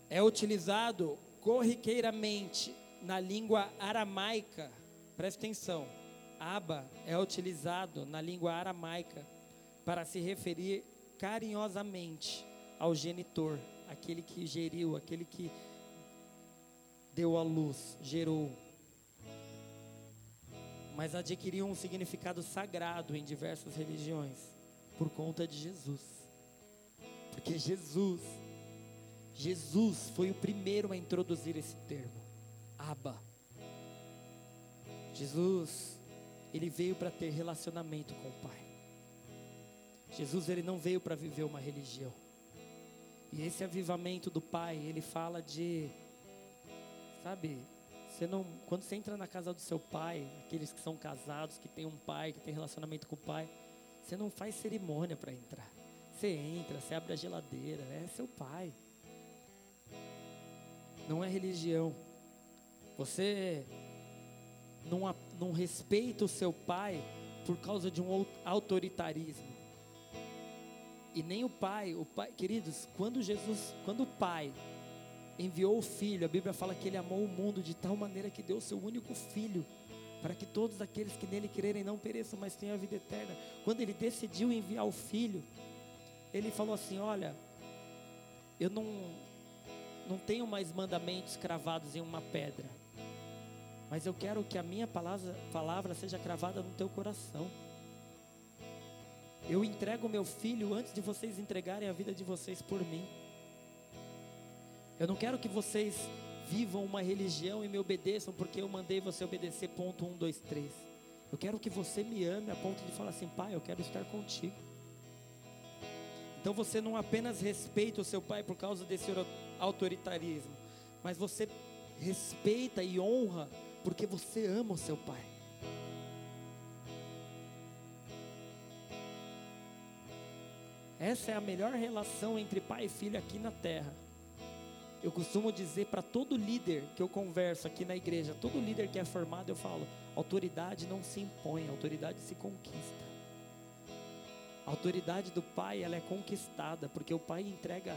É utilizado corriqueiramente na língua aramaica, preste atenção, Aba é utilizado na língua aramaica para se referir carinhosamente ao genitor, aquele que geriu, aquele que deu à luz, gerou. Mas adquiriu um significado sagrado em diversas religiões por conta de Jesus. Porque Jesus, Jesus foi o primeiro a introduzir esse termo, Abba. Jesus, ele veio para ter relacionamento com o Pai. Jesus, ele não veio para viver uma religião. E esse avivamento do Pai, ele fala de, sabe, você não, quando você entra na casa do seu pai, aqueles que são casados, que tem um pai, que tem relacionamento com o pai, você não faz cerimônia para entrar. Você entra, você abre a geladeira, é seu pai. Não é religião. Você não, não respeita o seu pai por causa de um autoritarismo. E nem o pai, o pai, queridos, quando Jesus, quando o pai enviou o filho, a Bíblia fala que ele amou o mundo de tal maneira que deu o seu único filho, para que todos aqueles que nele crerem não pereçam, mas tenham a vida eterna. Quando ele decidiu enviar o filho, ele falou assim: Olha, eu não, não tenho mais mandamentos cravados em uma pedra, mas eu quero que a minha palavra, palavra seja cravada no teu coração. Eu entrego meu filho antes de vocês entregarem a vida de vocês por mim. Eu não quero que vocês vivam uma religião e me obedeçam porque eu mandei você obedecer ponto um, dois, três. Eu quero que você me ame a ponto de falar assim, pai, eu quero estar contigo. Então você não apenas respeita o seu pai por causa desse autoritarismo, mas você respeita e honra porque você ama o seu pai. Essa é a melhor relação entre pai e filho aqui na terra. Eu costumo dizer para todo líder que eu converso aqui na igreja, todo líder que é formado, eu falo: autoridade não se impõe, autoridade se conquista. A autoridade do pai, ela é conquistada, porque o pai entrega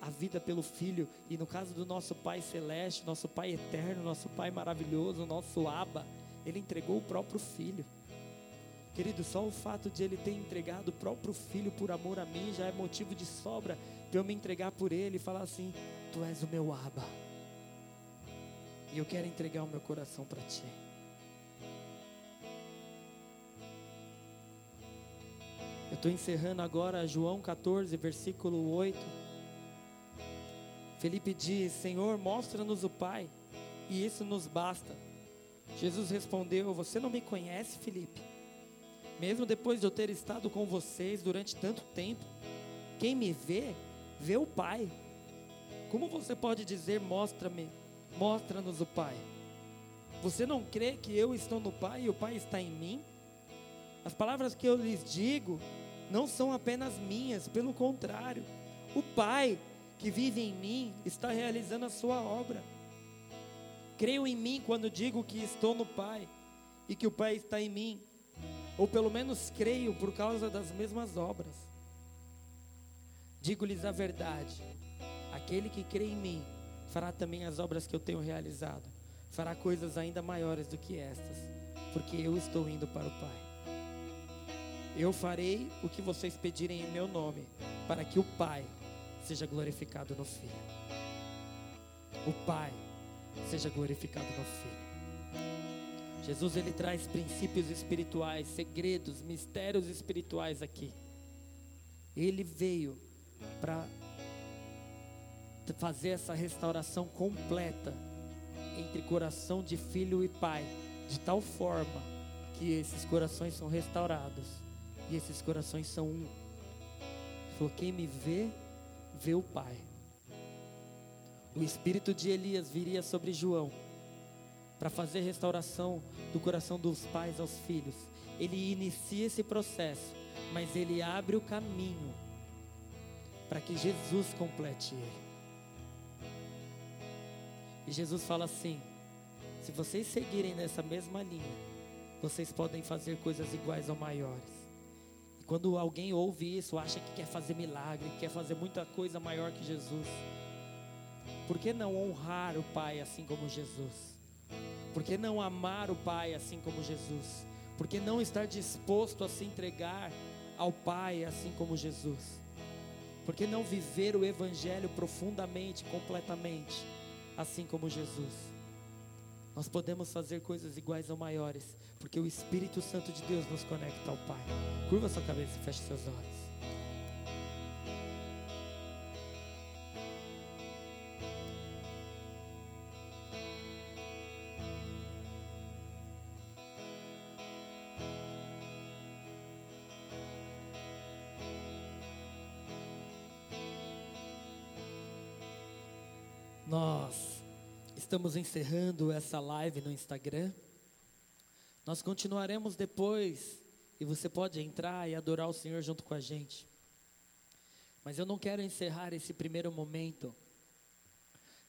a vida pelo filho, e no caso do nosso pai celeste, nosso pai eterno, nosso pai maravilhoso, nosso aba, ele entregou o próprio filho. Querido, só o fato de ele ter entregado o próprio filho por amor a mim já é motivo de sobra para eu me entregar por ele e falar assim: Tu és o meu aba. E eu quero entregar o meu coração para ti. Eu estou encerrando agora João 14, versículo 8. Felipe diz: Senhor, mostra-nos o Pai, e isso nos basta. Jesus respondeu: Você não me conhece, Felipe? Mesmo depois de eu ter estado com vocês durante tanto tempo, quem me vê, vê o Pai. Como você pode dizer, mostra-me, mostra-nos o Pai? Você não crê que eu estou no Pai e o Pai está em mim? As palavras que eu lhes digo não são apenas minhas, pelo contrário, o Pai que vive em mim está realizando a sua obra. Creio em mim quando digo que estou no Pai e que o Pai está em mim, ou pelo menos creio por causa das mesmas obras. Digo-lhes a verdade: Aquele que crê em mim fará também as obras que eu tenho realizado, fará coisas ainda maiores do que estas, porque eu estou indo para o Pai. Eu farei o que vocês pedirem em meu nome, para que o Pai seja glorificado no Filho. O Pai seja glorificado no Filho. Jesus ele traz princípios espirituais, segredos, mistérios espirituais aqui. Ele veio para fazer essa restauração completa entre coração de filho e pai, de tal forma que esses corações são restaurados e esses corações são um. Ele falou: quem me vê, vê o Pai. O espírito de Elias viria sobre João para fazer restauração do coração dos pais aos filhos. Ele inicia esse processo, mas ele abre o caminho para que Jesus complete ele. E Jesus fala assim: se vocês seguirem nessa mesma linha, vocês podem fazer coisas iguais ou maiores. Quando alguém ouve isso, acha que quer fazer milagre, quer fazer muita coisa maior que Jesus. Por que não honrar o Pai assim como Jesus? Por que não amar o Pai assim como Jesus? Por que não estar disposto a se entregar ao Pai assim como Jesus? Por que não viver o Evangelho profundamente, completamente, assim como Jesus? Nós podemos fazer coisas iguais ou maiores, porque o Espírito Santo de Deus nos conecta ao Pai. Curva sua cabeça e feche seus olhos. Estamos encerrando essa live no Instagram. Nós continuaremos depois e você pode entrar e adorar o Senhor junto com a gente. Mas eu não quero encerrar esse primeiro momento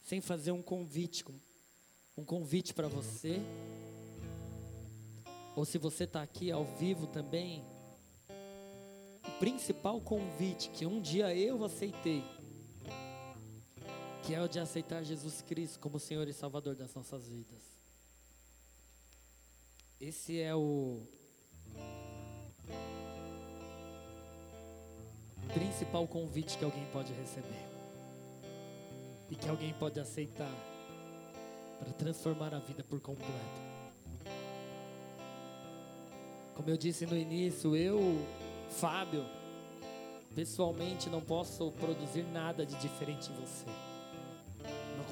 sem fazer um convite, um convite para você. Ou se você está aqui ao vivo também, o principal convite que um dia eu aceitei que é o de aceitar Jesus Cristo como Senhor e Salvador das nossas vidas. Esse é o principal convite que alguém pode receber e que alguém pode aceitar para transformar a vida por completo. Como eu disse no início, eu, Fábio, pessoalmente não posso produzir nada de diferente em você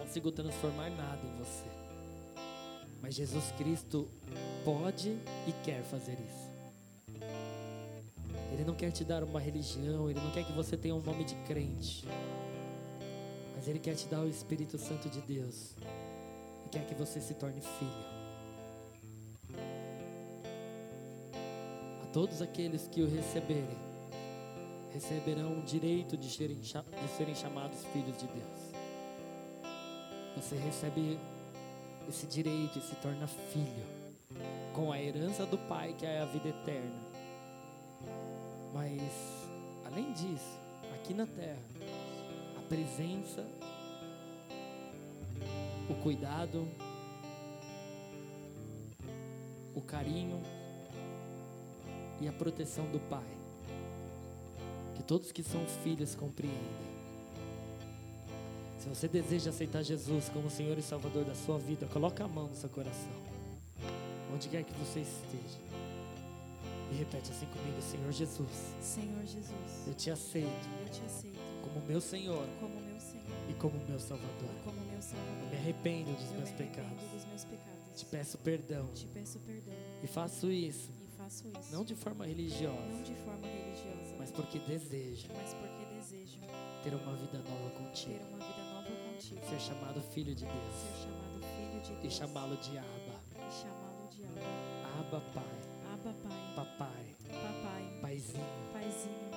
consigo transformar nada em você. Mas Jesus Cristo pode e quer fazer isso. Ele não quer te dar uma religião, ele não quer que você tenha um nome de crente. Mas ele quer te dar o Espírito Santo de Deus. E quer que você se torne filho. A todos aqueles que o receberem, receberão o direito de serem, de serem chamados filhos de Deus. Você recebe esse direito e se torna filho, com a herança do Pai, que é a vida eterna. Mas, além disso, aqui na terra, a presença, o cuidado, o carinho e a proteção do Pai, que todos que são filhos compreendem. Se você deseja aceitar Jesus como Senhor e Salvador da sua vida, coloque a mão no seu coração. Onde quer que você esteja. E repete assim comigo, Senhor Jesus. Senhor Jesus. Eu te aceito. Eu te aceito. Como meu Senhor. Como meu Senhor. E como meu Salvador. Como meu Salvador. Eu me arrependo dos eu meus me pecados. Dos meus pecados. Te peço perdão. Te peço perdão. E faço isso. E faço isso. Não de forma religiosa. Não de forma religiosa. Mas porque desejo. Mas porque desejo. Ter uma vida nova contigo. Ter uma vida Ser chamado filho de Deus. Filho de Deus. E chamá-lo de Abba. De Abba. Abba Pai. Abba Pai. Papai. Papai. Paizinho. Paizinho.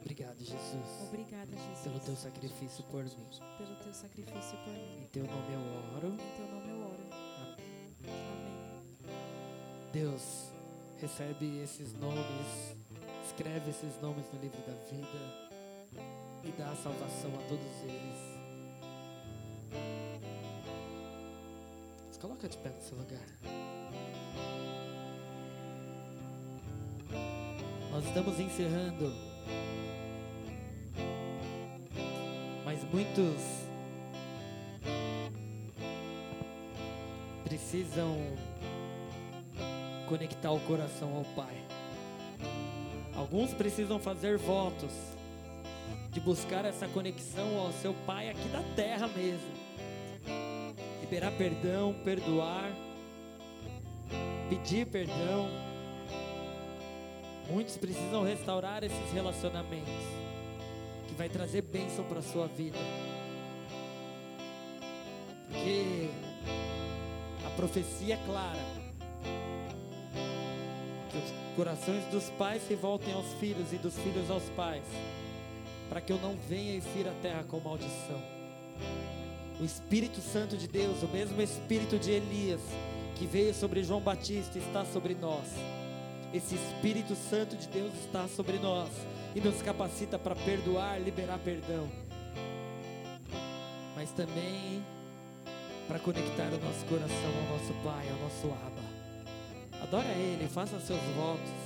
Obrigado, Jesus. Obrigada, Jesus. Pelo teu sacrifício por mim. Pelo teu sacrifício por mim. Em teu nome eu oro. Em teu nome eu oro. Amém. Amém. Deus, recebe esses nomes, escreve esses nomes no livro da vida e dá a salvação a todos eles. Se coloca de pé no seu lugar. Nós estamos encerrando. Mas muitos precisam conectar o coração ao Pai. Alguns precisam fazer votos de buscar essa conexão ao seu Pai aqui da terra mesmo. Liberar perdão, perdoar, pedir perdão. Muitos precisam restaurar esses relacionamentos que vai trazer bênção para a sua vida. Porque a profecia é clara. Que os corações dos pais se voltem aos filhos e dos filhos aos pais para que eu não venha e fira a terra com maldição. O Espírito Santo de Deus, o mesmo Espírito de Elias, que veio sobre João Batista, está sobre nós. Esse Espírito Santo de Deus está sobre nós e nos capacita para perdoar, liberar perdão. Mas também para conectar o nosso coração ao nosso Pai, ao nosso Abba. Adora Ele, faça seus votos.